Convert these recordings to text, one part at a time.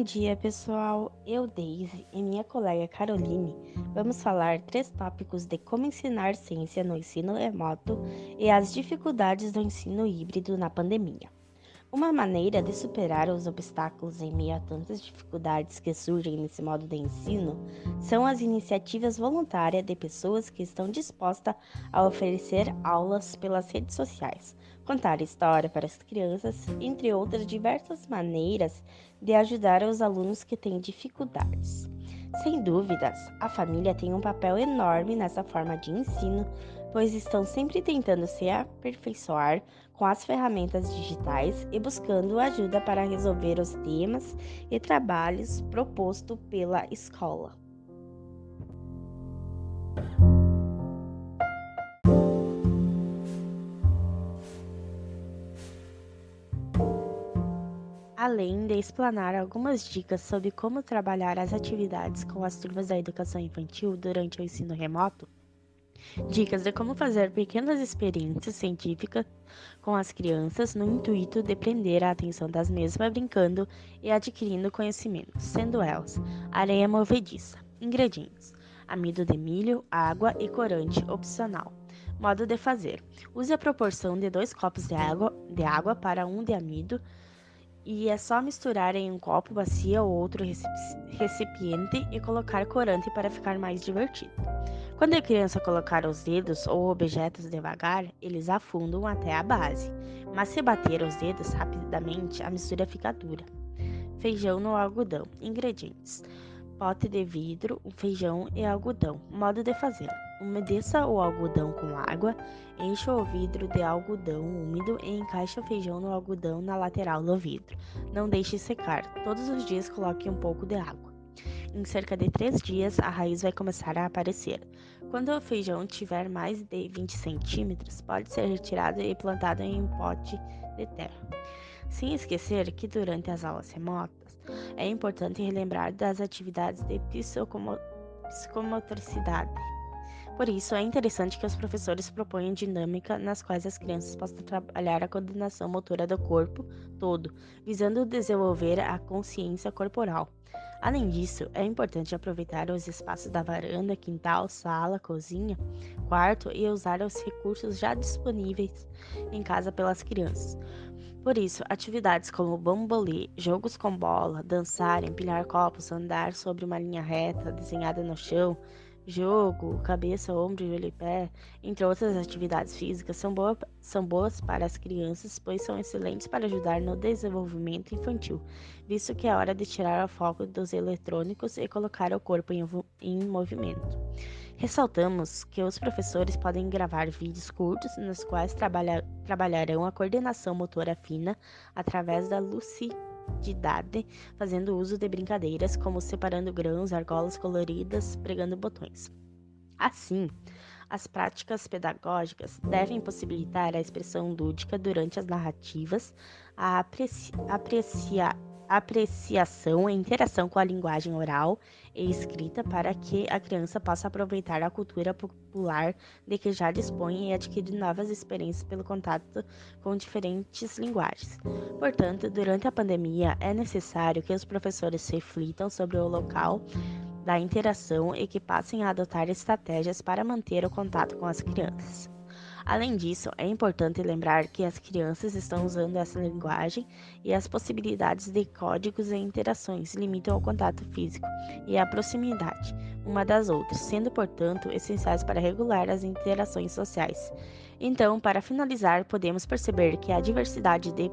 Bom dia, pessoal. Eu, Daisy, e minha colega Caroline vamos falar três tópicos de como ensinar ciência no ensino remoto e as dificuldades do ensino híbrido na pandemia. Uma maneira de superar os obstáculos em meio a tantas dificuldades que surgem nesse modo de ensino são as iniciativas voluntárias de pessoas que estão dispostas a oferecer aulas pelas redes sociais, contar história para as crianças, entre outras diversas maneiras de ajudar os alunos que têm dificuldades. Sem dúvidas, a família tem um papel enorme nessa forma de ensino, pois estão sempre tentando se aperfeiçoar com as ferramentas digitais e buscando ajuda para resolver os temas e trabalhos propostos pela escola. Além de explanar algumas dicas sobre como trabalhar as atividades com as turmas da educação infantil durante o ensino remoto, dicas de como fazer pequenas experiências científicas com as crianças no intuito de prender a atenção das mesmas brincando e adquirindo conhecimentos, sendo elas areia movediça, ingredientes, amido de milho, água e corante opcional. Modo de fazer: use a proporção de dois copos de água, de água para um de amido e é só misturar em um copo, bacia ou outro recipiente e colocar corante para ficar mais divertido. Quando a criança colocar os dedos ou objetos devagar, eles afundam até a base, mas se bater os dedos rapidamente, a mistura fica dura. Feijão no algodão. Ingredientes: pote de vidro, feijão e algodão. Modo de fazer: Umedeça o algodão com água, encha o vidro de algodão úmido e encaixe o feijão no algodão na lateral do vidro. Não deixe secar. Todos os dias coloque um pouco de água. Em cerca de três dias, a raiz vai começar a aparecer. Quando o feijão tiver mais de 20 centímetros, pode ser retirado e plantado em um pote de terra. Sem esquecer que durante as aulas remotas, é importante relembrar das atividades de psicomotricidade por isso, é interessante que os professores proponham dinâmica nas quais as crianças possam trabalhar a coordenação motora do corpo todo, visando desenvolver a consciência corporal. Além disso, é importante aproveitar os espaços da varanda, quintal, sala, cozinha, quarto e usar os recursos já disponíveis em casa pelas crianças. Por isso, atividades como bambolê, jogos com bola, dançar, empilhar copos, andar sobre uma linha reta desenhada no chão, jogo, cabeça, ombro, joelho e pé, entre outras atividades físicas, são, boa, são boas para as crianças, pois são excelentes para ajudar no desenvolvimento infantil, visto que é hora de tirar o foco dos eletrônicos e colocar o corpo em, em movimento. Ressaltamos que os professores podem gravar vídeos curtos nos quais trabalha, trabalharão a coordenação motora fina através da lucidez de idade, fazendo uso de brincadeiras como separando grãos, argolas coloridas, pregando botões. Assim, as práticas pedagógicas devem possibilitar a expressão lúdica durante as narrativas, a apreci aprecia apreciação e interação com a linguagem oral e escrita para que a criança possa aproveitar a cultura popular de que já dispõe e adquirir novas experiências pelo contato com diferentes linguagens. Portanto, durante a pandemia, é necessário que os professores reflitam sobre o local da interação e que passem a adotar estratégias para manter o contato com as crianças. Além disso, é importante lembrar que as crianças estão usando essa linguagem e as possibilidades de códigos e interações limitam o contato físico e a proximidade uma das outras, sendo, portanto, essenciais para regular as interações sociais. Então, para finalizar, podemos perceber que a diversidade de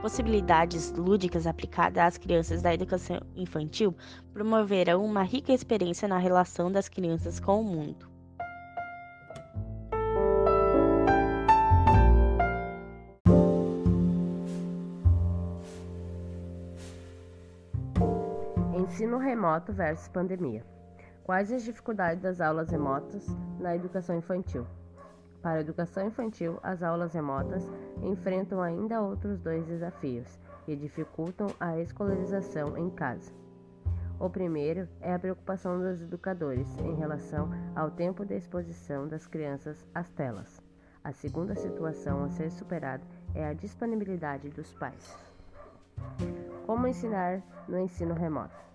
possibilidades lúdicas aplicadas às crianças da educação infantil promoverão uma rica experiência na relação das crianças com o mundo. Ensino remoto versus pandemia. Quais as dificuldades das aulas remotas na educação infantil? Para a educação infantil, as aulas remotas enfrentam ainda outros dois desafios que dificultam a escolarização em casa. O primeiro é a preocupação dos educadores em relação ao tempo de exposição das crianças às telas. A segunda situação a ser superada é a disponibilidade dos pais. Como ensinar no ensino remoto?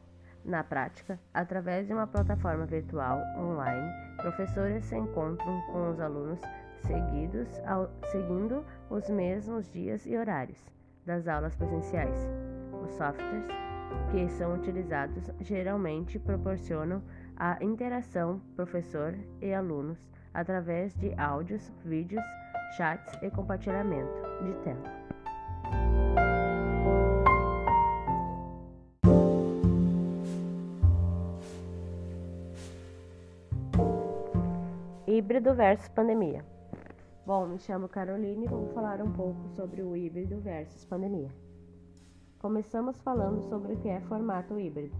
Na prática, através de uma plataforma virtual online, professores se encontram com os alunos seguidos ao, seguindo os mesmos dias e horários das aulas presenciais. Os softwares que são utilizados geralmente proporcionam a interação professor e alunos através de áudios, vídeos, chats e compartilhamento de tela. Híbrido versus pandemia. Bom, me chamo Caroline e vou falar um pouco sobre o híbrido versus pandemia. Começamos falando sobre o que é formato híbrido.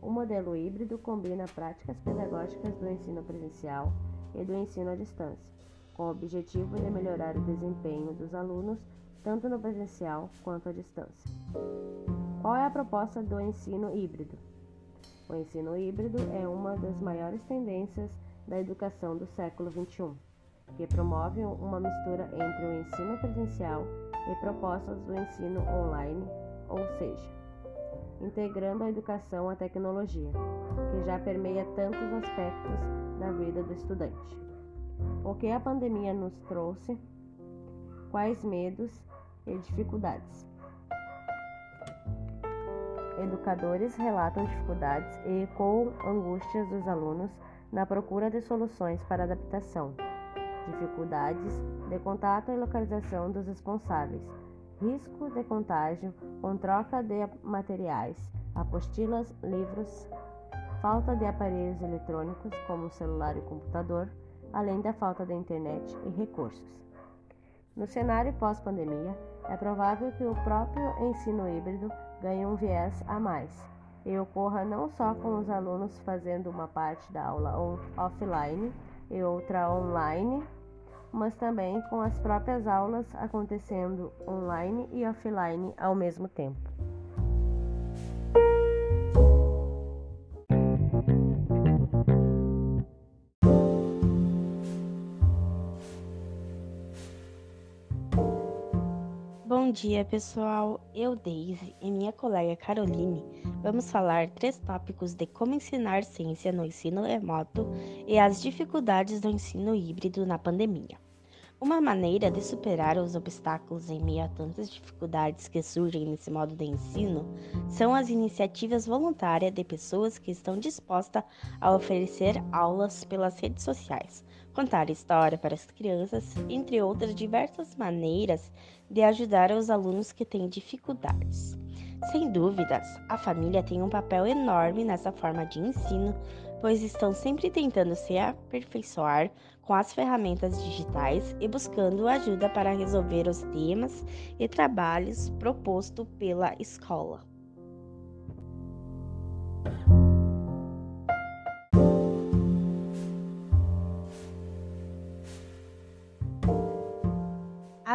O modelo híbrido combina práticas pedagógicas do ensino presencial e do ensino à distância, com o objetivo de melhorar o desempenho dos alunos tanto no presencial quanto à distância. Qual é a proposta do ensino híbrido? O ensino híbrido é uma das maiores tendências da educação do século XXI, que promove uma mistura entre o ensino presencial e propostas do ensino online ou seja, integrando a educação à tecnologia, que já permeia tantos aspectos da vida do estudante. O que a pandemia nos trouxe? Quais medos e dificuldades? Educadores relatam dificuldades e ecoam angústias dos alunos na procura de soluções para adaptação, dificuldades de contato e localização dos responsáveis risco de contágio com troca de materiais, apostilas, livros, falta de aparelhos eletrônicos como celular e computador, além da falta de internet e recursos. No cenário pós-pandemia, é provável que o próprio ensino híbrido ganhe um viés a mais e ocorra não só com os alunos fazendo uma parte da aula offline e outra online, mas também com as próprias aulas acontecendo online e offline ao mesmo tempo. Bom dia, pessoal. Eu, Daisy, e minha colega Caroline vamos falar três tópicos de como ensinar ciência no ensino remoto e as dificuldades do ensino híbrido na pandemia. Uma maneira de superar os obstáculos em meio a tantas dificuldades que surgem nesse modo de ensino são as iniciativas voluntárias de pessoas que estão dispostas a oferecer aulas pelas redes sociais, contar história para as crianças, entre outras diversas maneiras de ajudar os alunos que têm dificuldades. Sem dúvidas, a família tem um papel enorme nessa forma de ensino, pois estão sempre tentando se aperfeiçoar com as ferramentas digitais e buscando ajuda para resolver os temas e trabalhos propostos pela escola.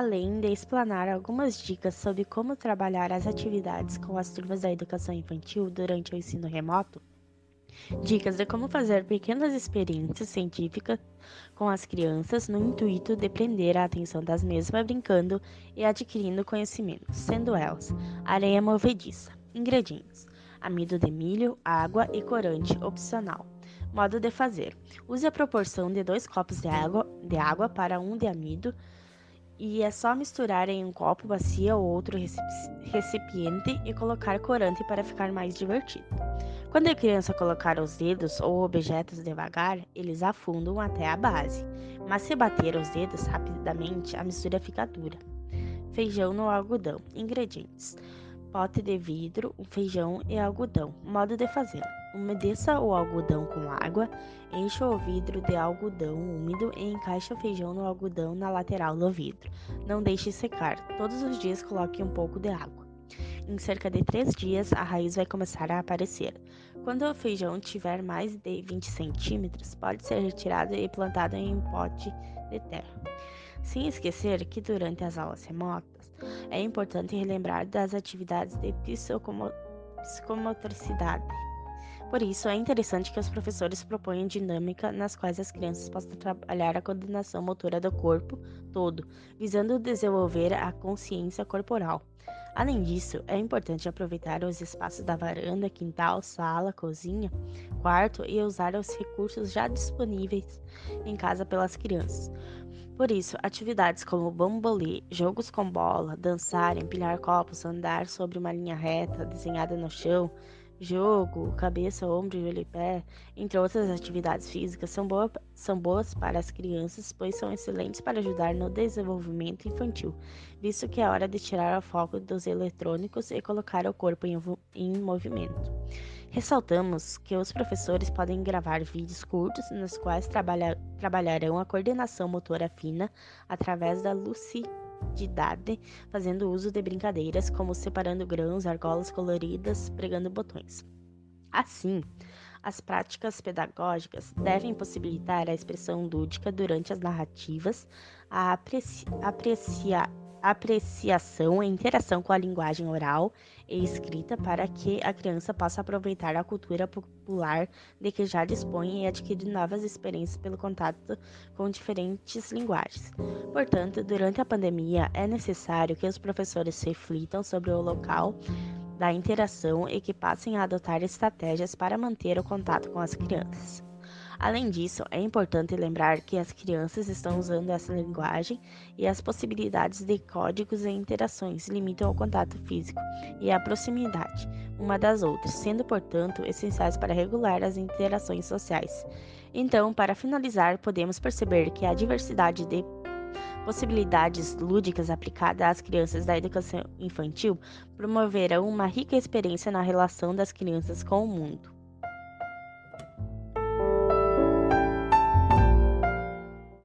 Além de explanar algumas dicas sobre como trabalhar as atividades com as turmas da educação infantil durante o ensino remoto, Dicas de como fazer pequenas experiências científicas com as crianças no intuito de prender a atenção das mesmas brincando e adquirindo conhecimentos, sendo elas areia movediça, ingredientes, amido de milho, água e corante opcional. Modo de fazer: use a proporção de dois copos de água, de água para um de amido e é só misturar em um copo, bacia ou outro recipiente e colocar corante para ficar mais divertido. Quando a criança colocar os dedos ou objetos devagar, eles afundam até a base, mas se bater os dedos rapidamente, a mistura fica dura. Feijão no algodão. Ingredientes: pote de vidro, feijão e algodão. Modo de fazer: umedeça o algodão com água, encha o vidro de algodão úmido e encaixe o feijão no algodão na lateral do vidro. Não deixe secar. Todos os dias coloque um pouco de água. Em cerca de três dias, a raiz vai começar a aparecer. Quando o feijão tiver mais de 20 centímetros, pode ser retirado e plantado em um pote de terra. Sem esquecer que durante as aulas remotas, é importante relembrar das atividades de psicomotricidade Por isso, é interessante que os professores proponham dinâmica nas quais as crianças possam trabalhar a coordenação motora do corpo todo, visando desenvolver a consciência corporal. Além disso, é importante aproveitar os espaços da varanda, quintal, sala, cozinha, quarto e usar os recursos já disponíveis em casa pelas crianças. Por isso, atividades como bambolê, jogos com bola, dançar, empilhar copos, andar sobre uma linha reta desenhada no chão, jogo, cabeça, ombro, joelho e pé, entre outras atividades físicas, são, boa, são boas para as crianças, pois são excelentes para ajudar no desenvolvimento infantil, visto que é hora de tirar o foco dos eletrônicos e colocar o corpo em, em movimento. Ressaltamos que os professores podem gravar vídeos curtos nos quais trabalha, trabalharão a coordenação motora fina através da lucidez idade, fazendo uso de brincadeiras como separando grãos, argolas coloridas, pregando botões. Assim, as práticas pedagógicas devem possibilitar a expressão lúdica durante as narrativas, a apreci aprecia apreciação e interação com a linguagem oral e escrita para que a criança possa aproveitar a cultura popular de que já dispõe e adquirir novas experiências pelo contato com diferentes linguagens. Portanto, durante a pandemia, é necessário que os professores reflitam sobre o local da interação e que passem a adotar estratégias para manter o contato com as crianças. Além disso, é importante lembrar que as crianças estão usando essa linguagem e as possibilidades de códigos e interações limitam o contato físico e a proximidade uma das outras, sendo, portanto, essenciais para regular as interações sociais. Então, para finalizar, podemos perceber que a diversidade de possibilidades lúdicas aplicadas às crianças da educação infantil promoverão uma rica experiência na relação das crianças com o mundo.